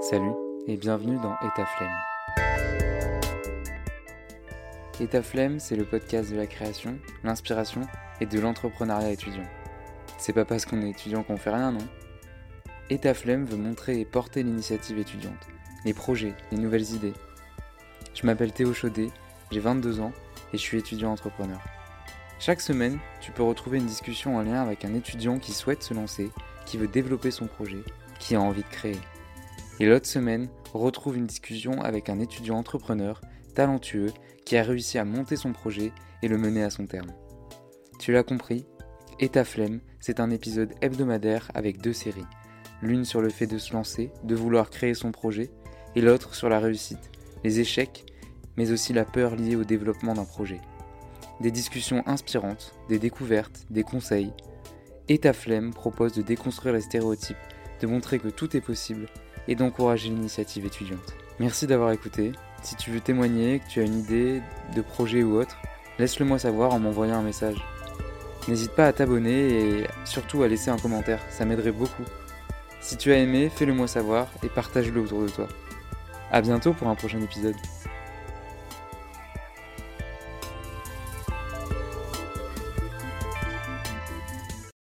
Salut et bienvenue dans État Flemme. c'est le podcast de la création, l'inspiration et de l'entrepreneuriat étudiant. C'est pas parce qu'on est étudiant qu'on fait rien, non? État veut montrer et porter l'initiative étudiante, les projets, les nouvelles idées. Je m'appelle Théo Chaudet, j'ai 22 ans et je suis étudiant entrepreneur. Chaque semaine, tu peux retrouver une discussion en lien avec un étudiant qui souhaite se lancer, qui veut développer son projet, qui a envie de créer. Et l'autre semaine, retrouve une discussion avec un étudiant entrepreneur, talentueux, qui a réussi à monter son projet et le mener à son terme. Tu l'as compris, Et flemme, c'est un épisode hebdomadaire avec deux séries. L'une sur le fait de se lancer, de vouloir créer son projet, et l'autre sur la réussite, les échecs, mais aussi la peur liée au développement d'un projet. Des discussions inspirantes, des découvertes, des conseils. Et flemme propose de déconstruire les stéréotypes, de montrer que tout est possible et d'encourager l'initiative étudiante. Merci d'avoir écouté. Si tu veux témoigner, que tu as une idée de projet ou autre, laisse-le moi savoir en m'envoyant un message. N'hésite pas à t'abonner et surtout à laisser un commentaire, ça m'aiderait beaucoup. Si tu as aimé, fais-le moi savoir et partage-le autour de toi. A bientôt pour un prochain épisode.